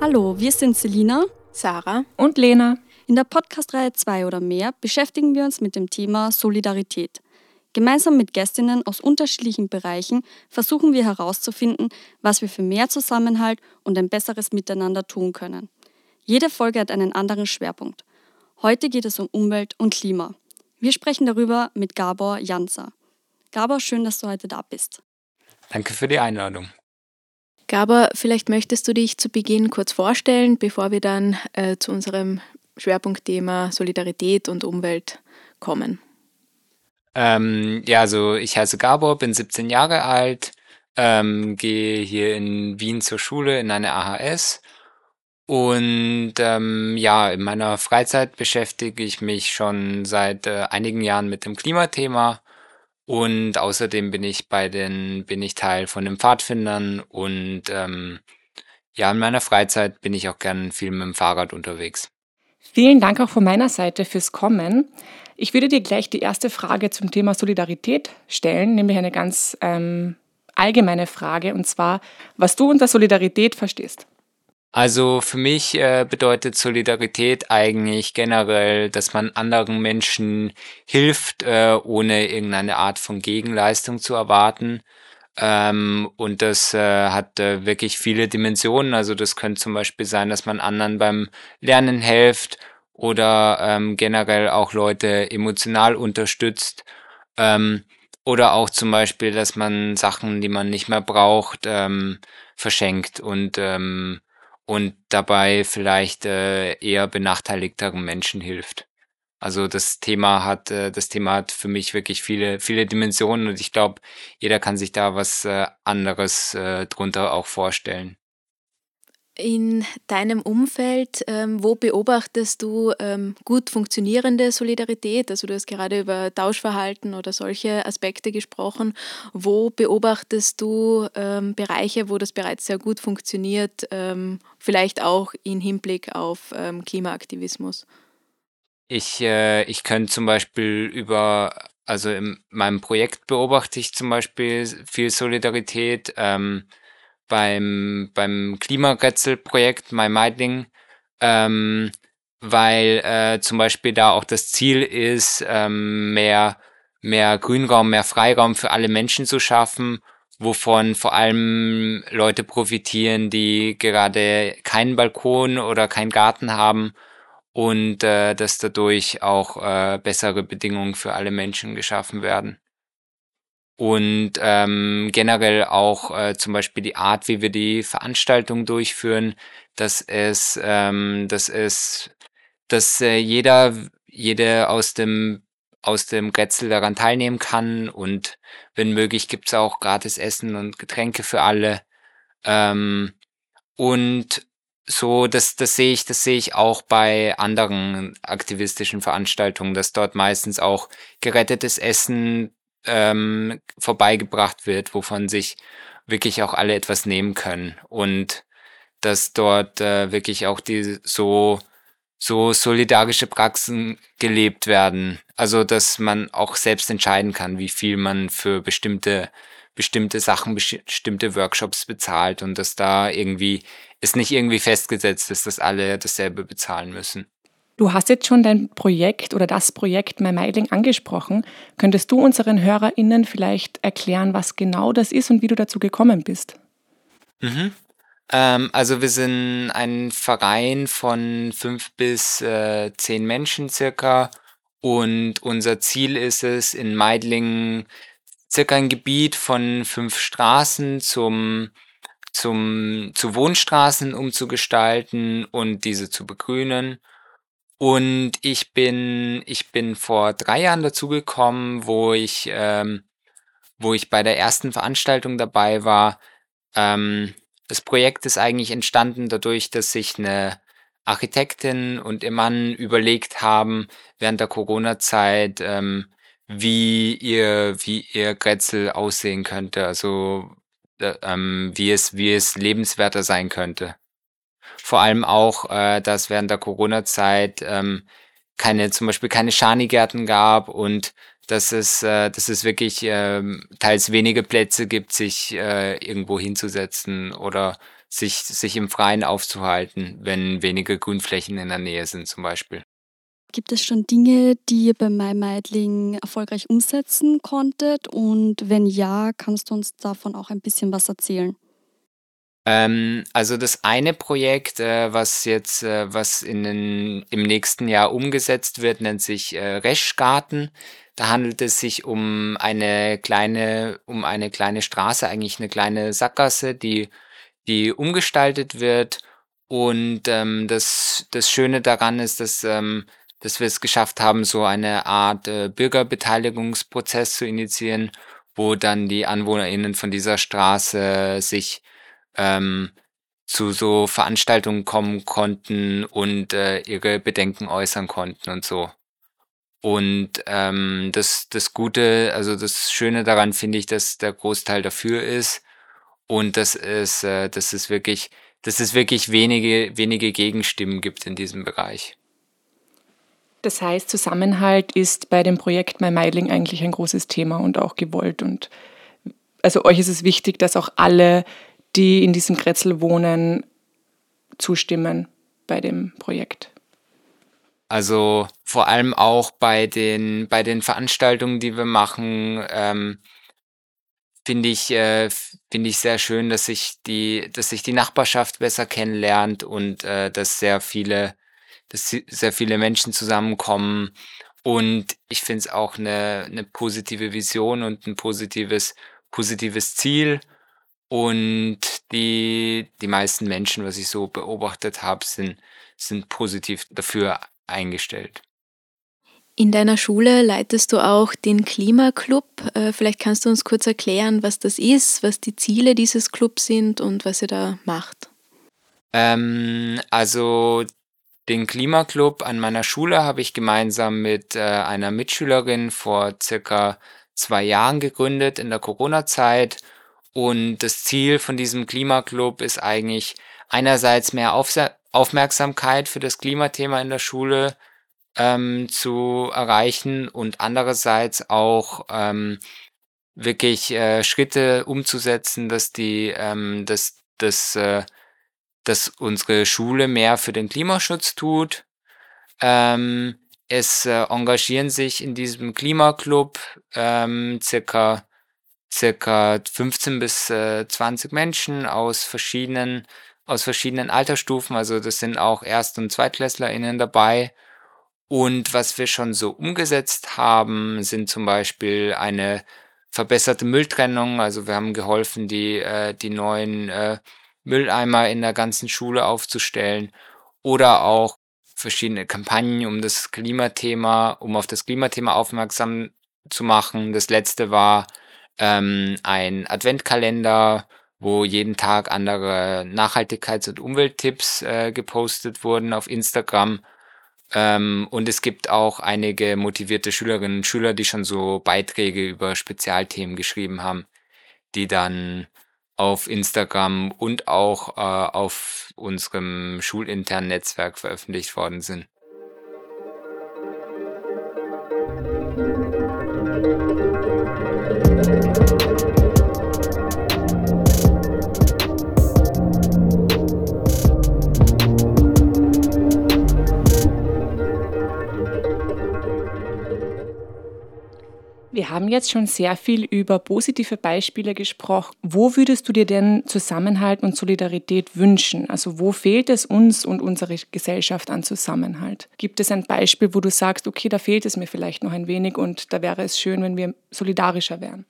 Hallo, wir sind Selina, Sarah und Lena. In der Podcast-Reihe 2 oder mehr beschäftigen wir uns mit dem Thema Solidarität. Gemeinsam mit Gästinnen aus unterschiedlichen Bereichen versuchen wir herauszufinden, was wir für mehr Zusammenhalt und ein besseres Miteinander tun können. Jede Folge hat einen anderen Schwerpunkt. Heute geht es um Umwelt und Klima. Wir sprechen darüber mit Gabor Janzer. Gabor, schön, dass du heute da bist. Danke für die Einladung. Gabor, vielleicht möchtest du dich zu Beginn kurz vorstellen, bevor wir dann äh, zu unserem Schwerpunktthema Solidarität und Umwelt kommen. Ähm, ja, also ich heiße Gabor, bin 17 Jahre alt, ähm, gehe hier in Wien zur Schule in eine AHS und ähm, ja, in meiner Freizeit beschäftige ich mich schon seit äh, einigen Jahren mit dem Klimathema und außerdem bin ich bei den, bin ich Teil von den Pfadfindern und ähm, ja, in meiner Freizeit bin ich auch gern viel mit dem Fahrrad unterwegs. Vielen Dank auch von meiner Seite fürs Kommen. Ich würde dir gleich die erste Frage zum Thema Solidarität stellen, nämlich eine ganz ähm, allgemeine Frage, und zwar, was du unter Solidarität verstehst. Also für mich äh, bedeutet Solidarität eigentlich generell, dass man anderen Menschen hilft, äh, ohne irgendeine Art von Gegenleistung zu erwarten. Ähm, und das äh, hat äh, wirklich viele Dimensionen. Also das könnte zum Beispiel sein, dass man anderen beim Lernen hilft oder ähm, generell auch Leute emotional unterstützt. Ähm, oder auch zum Beispiel, dass man Sachen, die man nicht mehr braucht, ähm, verschenkt und ähm, und dabei vielleicht äh, eher benachteiligteren Menschen hilft. Also das Thema hat, äh, das Thema hat für mich wirklich viele, viele Dimensionen und ich glaube, jeder kann sich da was äh, anderes äh, drunter auch vorstellen. In deinem Umfeld, ähm, wo beobachtest du ähm, gut funktionierende Solidarität? Also du hast gerade über Tauschverhalten oder solche Aspekte gesprochen. Wo beobachtest du ähm, Bereiche, wo das bereits sehr gut funktioniert, ähm, vielleicht auch im Hinblick auf ähm, Klimaaktivismus? Ich, äh, ich könnte zum Beispiel über, also in meinem Projekt beobachte ich zum Beispiel viel Solidarität. Beim, beim Klimarätselprojekt My Meidling, ähm, weil äh, zum Beispiel da auch das Ziel ist, ähm, mehr, mehr Grünraum, mehr Freiraum für alle Menschen zu schaffen, wovon vor allem Leute profitieren, die gerade keinen Balkon oder keinen Garten haben und äh, dass dadurch auch äh, bessere Bedingungen für alle Menschen geschaffen werden und ähm, generell auch äh, zum Beispiel die Art, wie wir die Veranstaltung durchführen, dass es, ähm, dass es, dass äh, jeder, jede aus dem aus dem Grätzl daran teilnehmen kann und wenn möglich gibt's auch gratis Essen und Getränke für alle. Ähm, und so, das, das sehe ich, das sehe ich auch bei anderen aktivistischen Veranstaltungen, dass dort meistens auch gerettetes Essen ähm, vorbeigebracht wird, wovon sich wirklich auch alle etwas nehmen können und dass dort äh, wirklich auch die so so solidarische Praxen gelebt werden. Also dass man auch selbst entscheiden kann, wie viel man für bestimmte bestimmte Sachen, bestimmte Workshops bezahlt und dass da irgendwie es nicht irgendwie festgesetzt ist, dass alle dasselbe bezahlen müssen. Du hast jetzt schon dein Projekt oder das Projekt My Mailing angesprochen. Könntest du unseren HörerInnen vielleicht erklären, was genau das ist und wie du dazu gekommen bist? Mhm. Ähm, also wir sind ein Verein von fünf bis äh, zehn Menschen circa und unser Ziel ist es, in Meidling circa ein Gebiet von fünf Straßen zum zum, zu Wohnstraßen umzugestalten und diese zu begrünen. Und ich bin, ich bin vor drei Jahren dazugekommen, wo ich, ähm, wo ich bei der ersten Veranstaltung dabei war. Ähm, das Projekt ist eigentlich entstanden dadurch, dass sich eine Architektin und ihr Mann überlegt haben, während der Corona-Zeit, ähm, wie ihr, wie ihr Grätzl aussehen könnte. Also äh, ähm, wie es, wie es lebenswerter sein könnte. Vor allem auch, äh, dass während der Corona-Zeit ähm, keine, zum Beispiel keine Schanigärten gab und dass es, äh, dass es wirklich äh, teils wenige Plätze gibt, sich äh, irgendwo hinzusetzen oder sich, sich im Freien aufzuhalten, wenn wenige Grünflächen in der Nähe sind zum Beispiel. Gibt es schon Dinge, die ihr bei MyMeidling erfolgreich umsetzen konntet? Und wenn ja, kannst du uns davon auch ein bisschen was erzählen? Ähm, also das eine Projekt, äh, was jetzt, äh, was in den, im nächsten Jahr umgesetzt wird, nennt sich äh, Reschgarten. Da handelt es sich um eine kleine, um eine kleine Straße, eigentlich eine kleine Sackgasse, die, die umgestaltet wird. Und ähm, das, das Schöne daran ist, dass, ähm, dass wir es geschafft haben, so eine Art äh, Bürgerbeteiligungsprozess zu initiieren, wo dann die AnwohnerInnen von dieser Straße sich ähm, zu so Veranstaltungen kommen konnten und äh, ihre Bedenken äußern konnten und so. Und ähm, das, das Gute, also das Schöne daran finde ich, dass der Großteil dafür ist und dass es, äh, dass es wirklich, dass es wirklich wenige, wenige Gegenstimmen gibt in diesem Bereich. Das heißt, Zusammenhalt ist bei dem Projekt My Meidling eigentlich ein großes Thema und auch gewollt. Und also euch ist es wichtig, dass auch alle die in diesem Kretzel wohnen, zustimmen bei dem Projekt. Also vor allem auch bei den, bei den Veranstaltungen, die wir machen, ähm, finde ich, äh, finde ich sehr schön, dass sich die, dass sich die Nachbarschaft besser kennenlernt und äh, dass sehr viele, dass sehr viele Menschen zusammenkommen. Und ich finde es auch eine, eine positive Vision und ein positives, positives Ziel. Und die, die meisten Menschen, was ich so beobachtet habe, sind, sind positiv dafür eingestellt. In deiner Schule leitest du auch den Klimaclub. Äh, vielleicht kannst du uns kurz erklären, was das ist, was die Ziele dieses Clubs sind und was ihr da macht. Ähm, also den Klimaclub an meiner Schule habe ich gemeinsam mit äh, einer Mitschülerin vor circa zwei Jahren gegründet in der Corona-Zeit und das Ziel von diesem Klimaclub ist eigentlich einerseits mehr Aufsa Aufmerksamkeit für das Klimathema in der Schule ähm, zu erreichen und andererseits auch ähm, wirklich äh, Schritte umzusetzen, dass die, ähm, dass, dass, äh, dass unsere Schule mehr für den Klimaschutz tut. Ähm, es äh, engagieren sich in diesem Klimaclub ähm, circa circa 15 bis äh, 20 Menschen aus verschiedenen, aus verschiedenen Altersstufen. Also das sind auch Erst- und ZweitklässlerInnen dabei. Und was wir schon so umgesetzt haben, sind zum Beispiel eine verbesserte Mülltrennung. Also wir haben geholfen, die, äh, die neuen äh, Mülleimer in der ganzen Schule aufzustellen. Oder auch verschiedene Kampagnen, um das Klimathema, um auf das Klimathema aufmerksam zu machen. Das letzte war ähm, ein Adventkalender, wo jeden Tag andere Nachhaltigkeits- und Umwelttipps äh, gepostet wurden auf Instagram. Ähm, und es gibt auch einige motivierte Schülerinnen und Schüler, die schon so Beiträge über Spezialthemen geschrieben haben, die dann auf Instagram und auch äh, auf unserem schulinternen Netzwerk veröffentlicht worden sind. Wir haben jetzt schon sehr viel über positive Beispiele gesprochen. Wo würdest du dir denn Zusammenhalt und Solidarität wünschen? Also wo fehlt es uns und unserer Gesellschaft an Zusammenhalt? Gibt es ein Beispiel, wo du sagst, okay, da fehlt es mir vielleicht noch ein wenig und da wäre es schön, wenn wir solidarischer wären?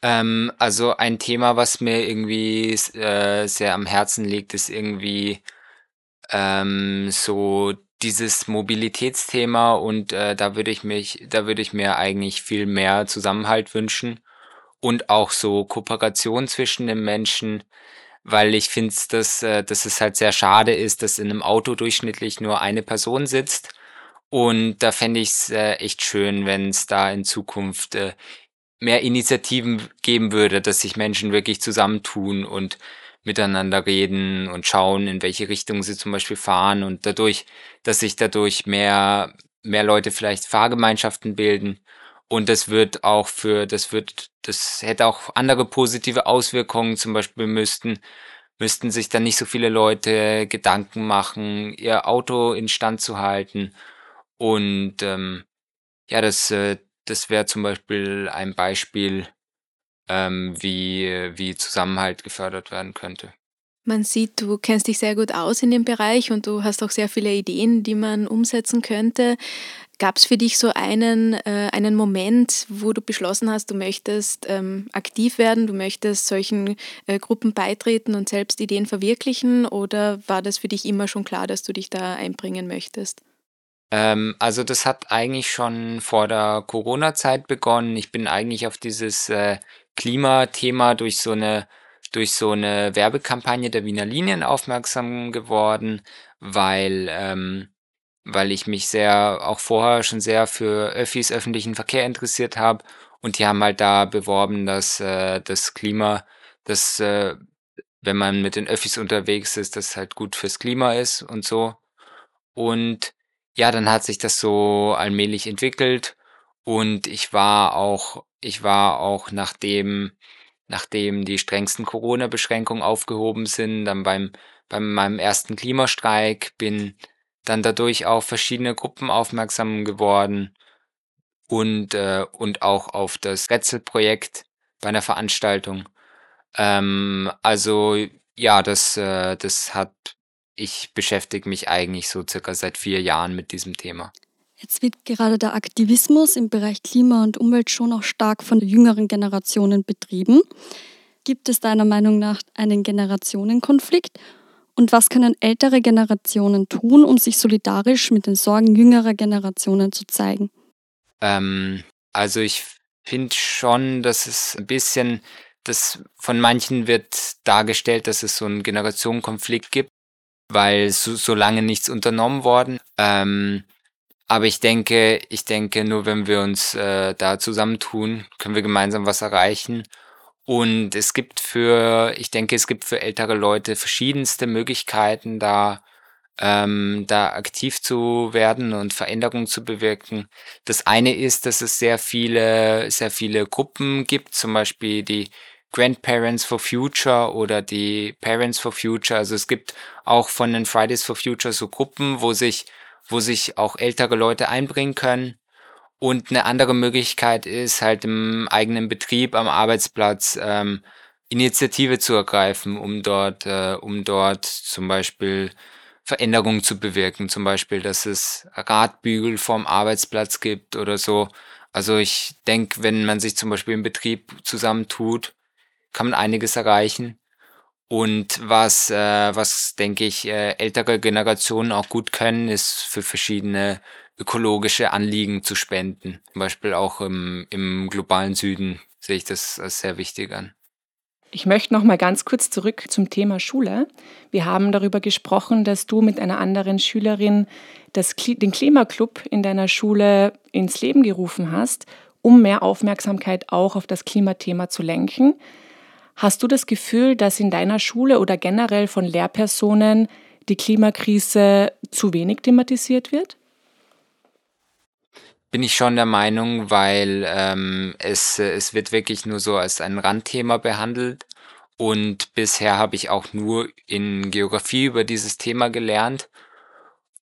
Ähm, also ein Thema, was mir irgendwie äh, sehr am Herzen liegt, ist irgendwie ähm, so dieses Mobilitätsthema und äh, da würde ich mich, da würde ich mir eigentlich viel mehr Zusammenhalt wünschen und auch so Kooperation zwischen den Menschen, weil ich finde, dass, äh, dass es halt sehr schade ist, dass in einem Auto durchschnittlich nur eine Person sitzt. Und da fände ich es äh, echt schön, wenn es da in Zukunft äh, mehr Initiativen geben würde, dass sich Menschen wirklich zusammentun und miteinander reden und schauen, in welche Richtung sie zum Beispiel fahren und dadurch, dass sich dadurch mehr, mehr Leute vielleicht Fahrgemeinschaften bilden. Und das wird auch für, das wird, das hätte auch andere positive Auswirkungen. Zum Beispiel müssten, müssten sich dann nicht so viele Leute Gedanken machen, ihr Auto instand zu halten. Und ähm, ja, das, äh, das wäre zum Beispiel ein Beispiel, ähm, wie, wie Zusammenhalt gefördert werden könnte. Man sieht, du kennst dich sehr gut aus in dem Bereich und du hast auch sehr viele Ideen, die man umsetzen könnte. Gab es für dich so einen, äh, einen Moment, wo du beschlossen hast, du möchtest ähm, aktiv werden, du möchtest solchen äh, Gruppen beitreten und selbst Ideen verwirklichen oder war das für dich immer schon klar, dass du dich da einbringen möchtest? Ähm, also das hat eigentlich schon vor der Corona-Zeit begonnen. Ich bin eigentlich auf dieses äh, Klimathema durch so eine durch so eine Werbekampagne der Wiener Linien aufmerksam geworden, weil ähm, weil ich mich sehr auch vorher schon sehr für Öffis öffentlichen Verkehr interessiert habe und die haben halt da beworben, dass äh, das Klima, dass äh, wenn man mit den Öffis unterwegs ist, das halt gut fürs Klima ist und so. Und ja, dann hat sich das so allmählich entwickelt und ich war auch ich war auch nachdem nachdem die strengsten Corona-Beschränkungen aufgehoben sind, dann beim bei meinem ersten Klimastreik, bin dann dadurch auf verschiedene Gruppen aufmerksam geworden und äh, und auch auf das Rätselprojekt bei einer Veranstaltung. Ähm, also ja, das äh, das hat ich beschäftige mich eigentlich so circa seit vier Jahren mit diesem Thema. Jetzt wird gerade der Aktivismus im Bereich Klima und Umwelt schon auch stark von jüngeren Generationen betrieben. Gibt es deiner Meinung nach einen Generationenkonflikt? Und was können ältere Generationen tun, um sich solidarisch mit den Sorgen jüngerer Generationen zu zeigen? Ähm, also ich finde schon, dass es ein bisschen, dass von manchen wird dargestellt, dass es so einen Generationenkonflikt gibt, weil so, so lange nichts unternommen worden. Ähm, aber ich denke, ich denke, nur wenn wir uns äh, da zusammentun, können wir gemeinsam was erreichen. Und es gibt für, ich denke, es gibt für ältere Leute verschiedenste Möglichkeiten, da, ähm, da aktiv zu werden und Veränderungen zu bewirken. Das eine ist, dass es sehr viele, sehr viele Gruppen gibt, zum Beispiel die Grandparents for Future oder die Parents for Future. Also es gibt auch von den Fridays for Future so Gruppen, wo sich wo sich auch ältere Leute einbringen können. Und eine andere Möglichkeit ist halt im eigenen Betrieb, am Arbeitsplatz ähm, Initiative zu ergreifen, um dort, äh, um dort zum Beispiel Veränderungen zu bewirken. Zum Beispiel, dass es Radbügel vorm Arbeitsplatz gibt oder so. Also ich denke, wenn man sich zum Beispiel im Betrieb zusammentut, kann man einiges erreichen. Und was, äh, was denke ich, äh, ältere Generationen auch gut können, ist für verschiedene ökologische Anliegen zu spenden. Zum Beispiel auch im, im globalen Süden sehe ich das als sehr wichtig an. Ich möchte noch mal ganz kurz zurück zum Thema Schule. Wir haben darüber gesprochen, dass du mit einer anderen Schülerin das, den Klimaclub in deiner Schule ins Leben gerufen hast, um mehr Aufmerksamkeit auch auf das Klimathema zu lenken. Hast du das Gefühl, dass in deiner Schule oder generell von Lehrpersonen die Klimakrise zu wenig thematisiert wird? Bin ich schon der Meinung, weil ähm, es, es wird wirklich nur so als ein Randthema behandelt. Und bisher habe ich auch nur in Geografie über dieses Thema gelernt.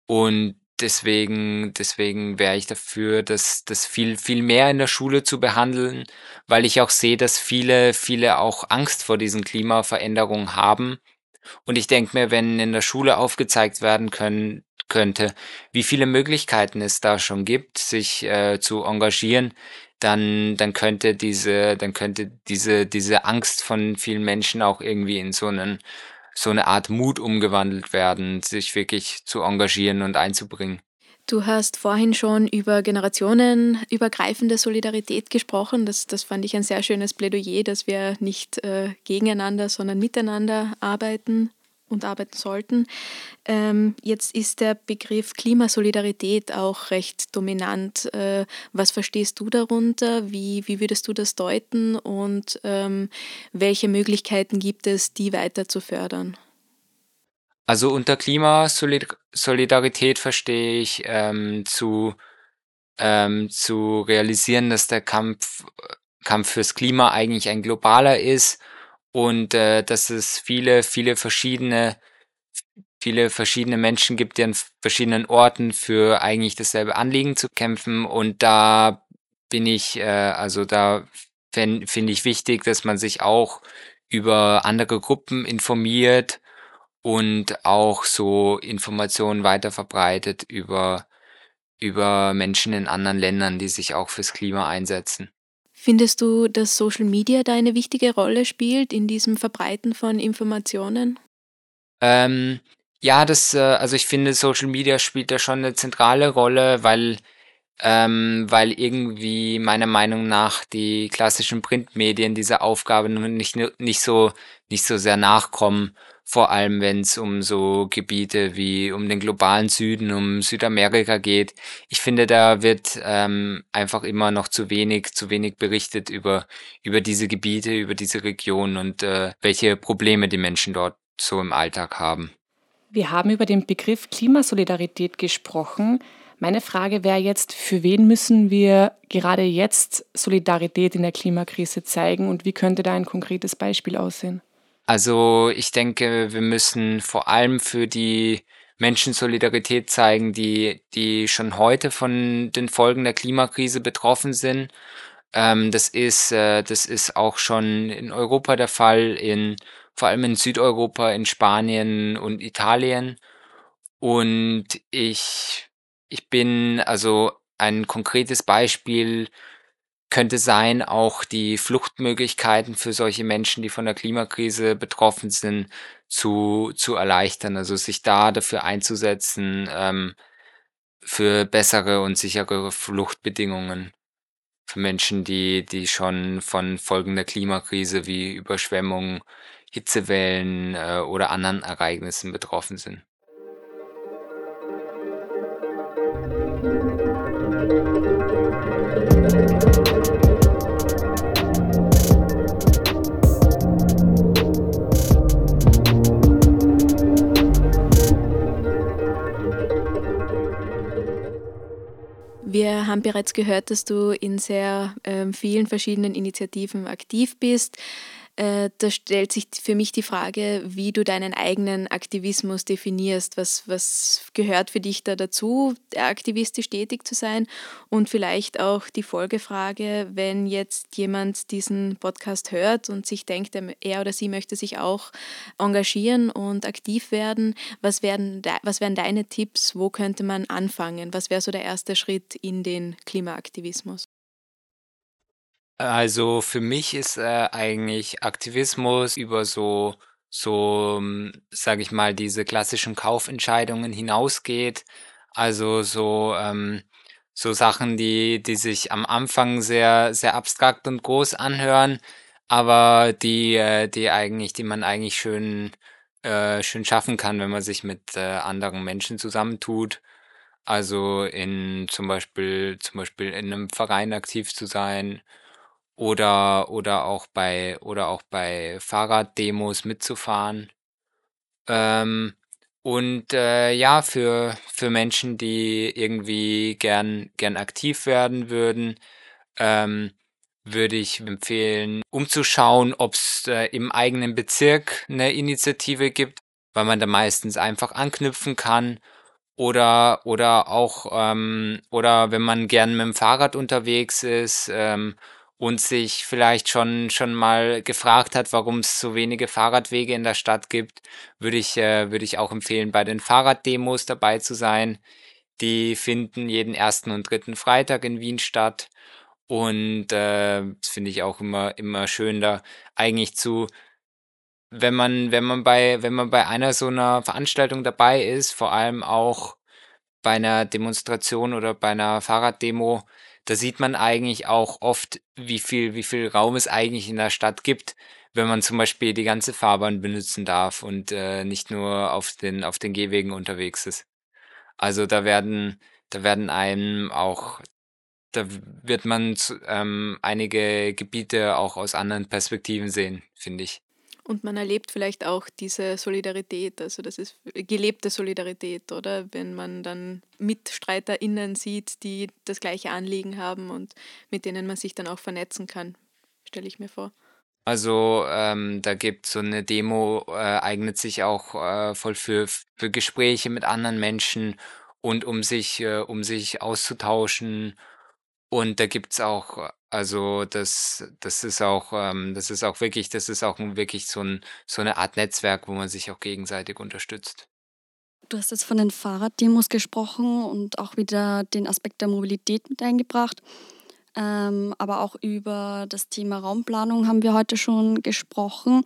Und deswegen, deswegen wäre ich dafür, das, das viel, viel mehr in der Schule zu behandeln, weil ich auch sehe, dass viele, viele auch Angst vor diesen Klimaveränderungen haben. Und ich denke mir, wenn in der Schule aufgezeigt werden können, könnte, wie viele Möglichkeiten es da schon gibt, sich äh, zu engagieren, dann, dann könnte diese, dann könnte diese, diese Angst von vielen Menschen auch irgendwie in so einen so eine Art Mut umgewandelt werden, sich wirklich zu engagieren und einzubringen. Du hast vorhin schon über generationenübergreifende Solidarität gesprochen. Das, das fand ich ein sehr schönes Plädoyer, dass wir nicht äh, gegeneinander, sondern miteinander arbeiten und arbeiten sollten. Ähm, jetzt ist der Begriff Klimasolidarität auch recht dominant. Äh, was verstehst du darunter? Wie, wie würdest du das deuten und ähm, welche Möglichkeiten gibt es, die weiter zu fördern? Also unter Klimasolidarität verstehe ich ähm, zu, ähm, zu realisieren, dass der Kampf, Kampf fürs Klima eigentlich ein globaler ist und äh, dass es viele, viele verschiedene, viele verschiedene Menschen gibt, die an verschiedenen Orten für eigentlich dasselbe Anliegen zu kämpfen. Und da bin ich, äh, also da finde find ich wichtig, dass man sich auch über andere Gruppen informiert und auch so Informationen weiter verbreitet über, über Menschen in anderen Ländern, die sich auch fürs Klima einsetzen. Findest du, dass Social Media da eine wichtige Rolle spielt in diesem Verbreiten von Informationen? Ähm, ja, das, äh, also ich finde, Social Media spielt da schon eine zentrale Rolle, weil, ähm, weil irgendwie meiner Meinung nach die klassischen Printmedien dieser Aufgabe nicht, nicht so, nicht so sehr nachkommen vor allem wenn es um so Gebiete wie um den globalen Süden, um Südamerika geht. Ich finde, da wird ähm, einfach immer noch zu wenig, zu wenig berichtet über, über diese Gebiete, über diese Region und äh, welche Probleme die Menschen dort so im Alltag haben. Wir haben über den Begriff Klimasolidarität gesprochen. Meine Frage wäre jetzt, für wen müssen wir gerade jetzt Solidarität in der Klimakrise zeigen und wie könnte da ein konkretes Beispiel aussehen? Also ich denke, wir müssen vor allem für die Menschen Solidarität zeigen, die, die schon heute von den Folgen der Klimakrise betroffen sind. Ähm, das ist, äh, das ist auch schon in Europa der Fall, in, vor allem in Südeuropa, in Spanien und Italien. Und ich, ich bin also ein konkretes Beispiel könnte sein, auch die Fluchtmöglichkeiten für solche Menschen, die von der Klimakrise betroffen sind, zu, zu erleichtern. Also sich da dafür einzusetzen, ähm, für bessere und sichere Fluchtbedingungen für Menschen, die, die schon von Folgen der Klimakrise wie Überschwemmungen, Hitzewellen äh, oder anderen Ereignissen betroffen sind. Haben bereits gehört, dass du in sehr äh, vielen verschiedenen Initiativen aktiv bist. Äh, da stellt sich für mich die Frage, wie du deinen eigenen Aktivismus definierst. Was, was gehört für dich da dazu, aktivistisch tätig zu sein? Und vielleicht auch die Folgefrage, wenn jetzt jemand diesen Podcast hört und sich denkt, er oder sie möchte sich auch engagieren und aktiv werden, was wären, was wären deine Tipps? Wo könnte man anfangen? Was wäre so der erste Schritt in den Klimaaktivismus? Also für mich ist äh, eigentlich Aktivismus über so, so, hm, sage ich mal, diese klassischen Kaufentscheidungen hinausgeht. Also so, ähm, so Sachen, die, die sich am Anfang sehr, sehr abstrakt und groß anhören, aber die, äh, die eigentlich, die man eigentlich schön, äh, schön schaffen kann, wenn man sich mit äh, anderen Menschen zusammentut. Also in zum Beispiel, zum Beispiel in einem Verein aktiv zu sein oder oder auch bei oder auch bei Fahrraddemos mitzufahren. Ähm, und, äh, ja, für für Menschen, die irgendwie gern gern aktiv werden würden, ähm, würde ich empfehlen, umzuschauen, ob's, äh, im eigenen Bezirk eine Initiative gibt, weil man da meistens einfach anknüpfen kann oder oder auch, ähm oder wenn man gern mit dem Fahrrad unterwegs ist, ähm und sich vielleicht schon schon mal gefragt hat, warum es so wenige Fahrradwege in der Stadt gibt, würde ich äh, würde ich auch empfehlen, bei den Fahrraddemos dabei zu sein. Die finden jeden ersten und dritten Freitag in Wien statt und äh, das finde ich auch immer immer schön, da eigentlich zu wenn man wenn man bei wenn man bei einer so einer Veranstaltung dabei ist, vor allem auch bei einer Demonstration oder bei einer Fahrraddemo da sieht man eigentlich auch oft, wie viel, wie viel Raum es eigentlich in der Stadt gibt, wenn man zum Beispiel die ganze Fahrbahn benutzen darf und äh, nicht nur auf den, auf den Gehwegen unterwegs ist. Also da werden, da werden einem auch, da wird man ähm, einige Gebiete auch aus anderen Perspektiven sehen, finde ich. Und man erlebt vielleicht auch diese Solidarität, also das ist gelebte Solidarität, oder? Wenn man dann MitstreiterInnen sieht, die das gleiche Anliegen haben und mit denen man sich dann auch vernetzen kann, stelle ich mir vor. Also ähm, da gibt so eine Demo, äh, eignet sich auch äh, voll für, für Gespräche mit anderen Menschen und um sich, äh, um sich auszutauschen. Und da gibt's auch also das das ist auch ähm, das ist auch wirklich das ist auch wirklich so 'n so 'ne Art Netzwerk, wo man sich auch gegenseitig unterstützt. Du hast jetzt von den Fahrraddemos gesprochen und auch wieder den Aspekt der Mobilität mit eingebracht. Ähm, aber auch über das Thema Raumplanung haben wir heute schon gesprochen.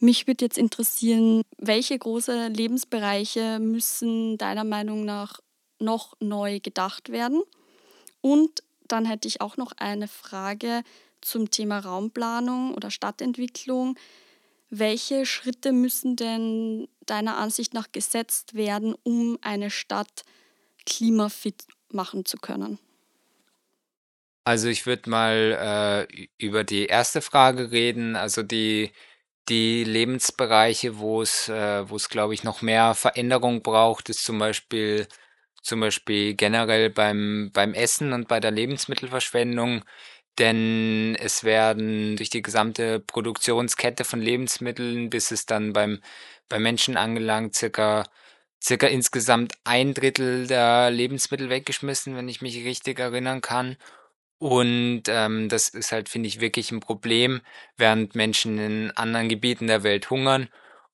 Mich würde jetzt interessieren, welche große Lebensbereiche müssen deiner Meinung nach noch neu gedacht werden? Und dann hätte ich auch noch eine Frage zum Thema Raumplanung oder Stadtentwicklung. Welche Schritte müssen denn deiner Ansicht nach gesetzt werden, um eine Stadt klimafit machen zu können? Also ich würde mal äh, über die erste Frage reden, also die, die Lebensbereiche, wo es, äh, wo es, glaube ich, noch mehr Veränderung braucht, ist zum Beispiel zum Beispiel generell beim, beim Essen und bei der Lebensmittelverschwendung, denn es werden durch die gesamte Produktionskette von Lebensmitteln, bis es dann beim, beim Menschen angelangt, circa, circa insgesamt ein Drittel der Lebensmittel weggeschmissen, wenn ich mich richtig erinnern kann. Und ähm, das ist halt, finde ich, wirklich ein Problem, während Menschen in anderen Gebieten der Welt hungern.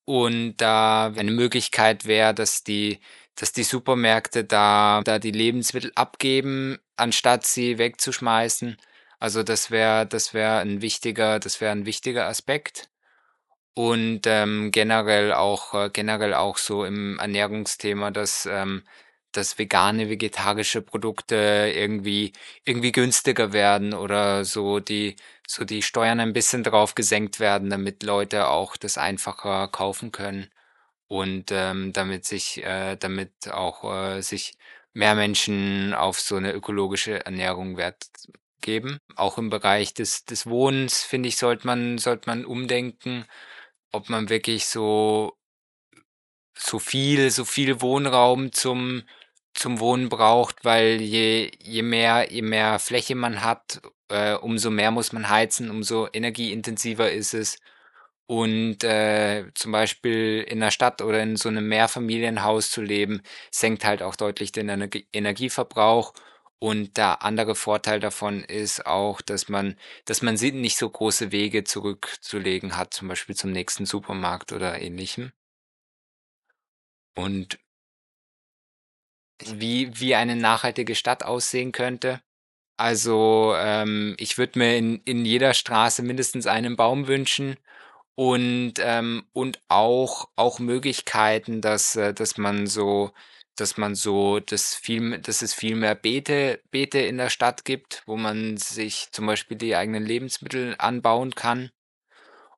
Und da eine Möglichkeit wäre, dass die dass die Supermärkte da, da die Lebensmittel abgeben, anstatt sie wegzuschmeißen. Also das wäre, das wäre ein wichtiger, das wäre ein wichtiger Aspekt. Und ähm, generell auch, äh, generell auch so im Ernährungsthema, dass, ähm, dass vegane, vegetarische Produkte irgendwie, irgendwie günstiger werden oder so die, so die Steuern ein bisschen drauf gesenkt werden, damit Leute auch das einfacher kaufen können und ähm, damit sich, äh, damit auch äh, sich mehr Menschen auf so eine ökologische Ernährung Wert geben. Auch im Bereich des, des Wohnens, finde ich, sollte man, sollte man umdenken, ob man wirklich so, so viel, so viel Wohnraum zum, zum Wohnen braucht, weil je, je mehr, je mehr Fläche man hat, äh, umso mehr muss man heizen, umso energieintensiver ist es. Und äh, zum Beispiel in der Stadt oder in so einem Mehrfamilienhaus zu leben, senkt halt auch deutlich den Energie Energieverbrauch. Und der andere Vorteil davon ist auch, dass man, dass man nicht so große Wege zurückzulegen hat, zum Beispiel zum nächsten Supermarkt oder ähnlichem. Und wie, wie eine nachhaltige Stadt aussehen könnte. Also ähm, ich würde mir in, in jeder Straße mindestens einen Baum wünschen und, ähm, und auch auch Möglichkeiten, dass äh, dass man so dass man so das viel dass es viel mehr Beete Beete in der Stadt gibt, wo man sich zum Beispiel die eigenen Lebensmittel anbauen kann.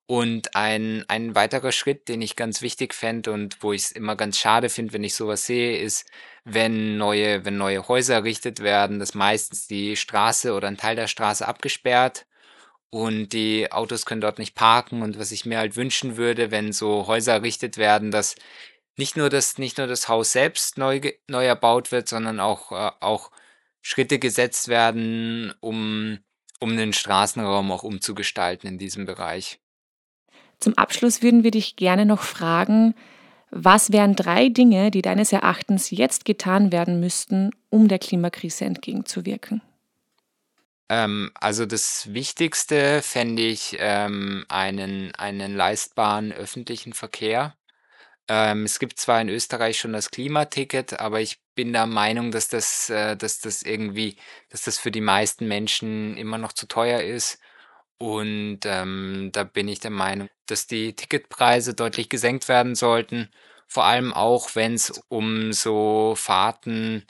Und ein ein weiterer Schritt, den ich ganz wichtig fände und wo ich es immer ganz schade finde, wenn ich sowas sehe, ist, wenn neue wenn neue Häuser errichtet werden, dass meistens die Straße oder ein Teil der Straße abgesperrt und die Autos können dort nicht parken. Und was ich mir halt wünschen würde, wenn so Häuser errichtet werden, dass nicht nur das, nicht nur das Haus selbst neu, neu erbaut wird, sondern auch, äh, auch Schritte gesetzt werden, um, um den Straßenraum auch umzugestalten in diesem Bereich. Zum Abschluss würden wir dich gerne noch fragen, was wären drei Dinge, die deines Erachtens jetzt getan werden müssten, um der Klimakrise entgegenzuwirken? Ähm, also das Wichtigste fände ich ähm, einen, einen leistbaren öffentlichen Verkehr. Ähm, es gibt zwar in Österreich schon das Klimaticket, aber ich bin der Meinung, dass das, äh, dass das irgendwie, dass das für die meisten Menschen immer noch zu teuer ist. Und ähm, da bin ich der Meinung, dass die Ticketpreise deutlich gesenkt werden sollten. Vor allem auch, wenn es um so Fahrten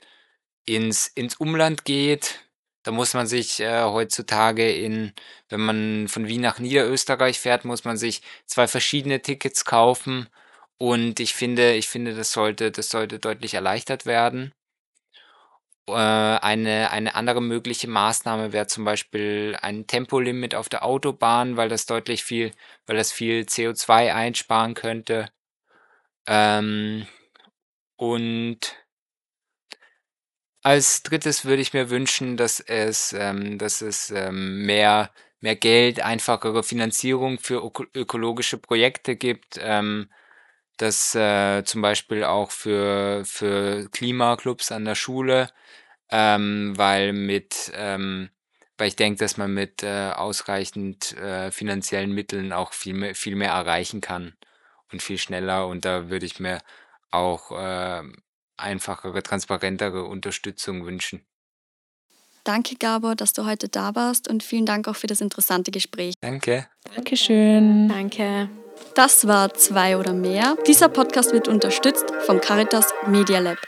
ins, ins Umland geht Da muss man sich äh, heutzutage in, wenn man von Wien nach Niederösterreich fährt, muss man sich zwei verschiedene Tickets kaufen. Und ich finde, ich finde, das sollte, das sollte deutlich erleichtert werden. Äh, eine, eine andere mögliche Maßnahme wäre zum Beispiel ein Tempolimit auf der Autobahn, weil das deutlich viel, weil das viel CO2 einsparen könnte. Ähm, und als drittes würde ich mir wünschen, dass es, ähm, dass es ähm, mehr, mehr Geld, einfachere Finanzierung für öko ökologische Projekte gibt, ähm, dass äh, zum Beispiel auch für, für Klimaclubs an der Schule, ähm, weil mit, ähm, weil ich denke, dass man mit äh, ausreichend äh, finanziellen Mitteln auch viel mehr, viel mehr erreichen kann und viel schneller. Und da würde ich mir auch äh, einfachere, transparentere Unterstützung wünschen. Danke, Gabor, dass du heute da warst und vielen Dank auch für das interessante Gespräch. Danke. Dankeschön. Danke. Das war zwei oder mehr. Dieser Podcast wird unterstützt vom Caritas Media Lab.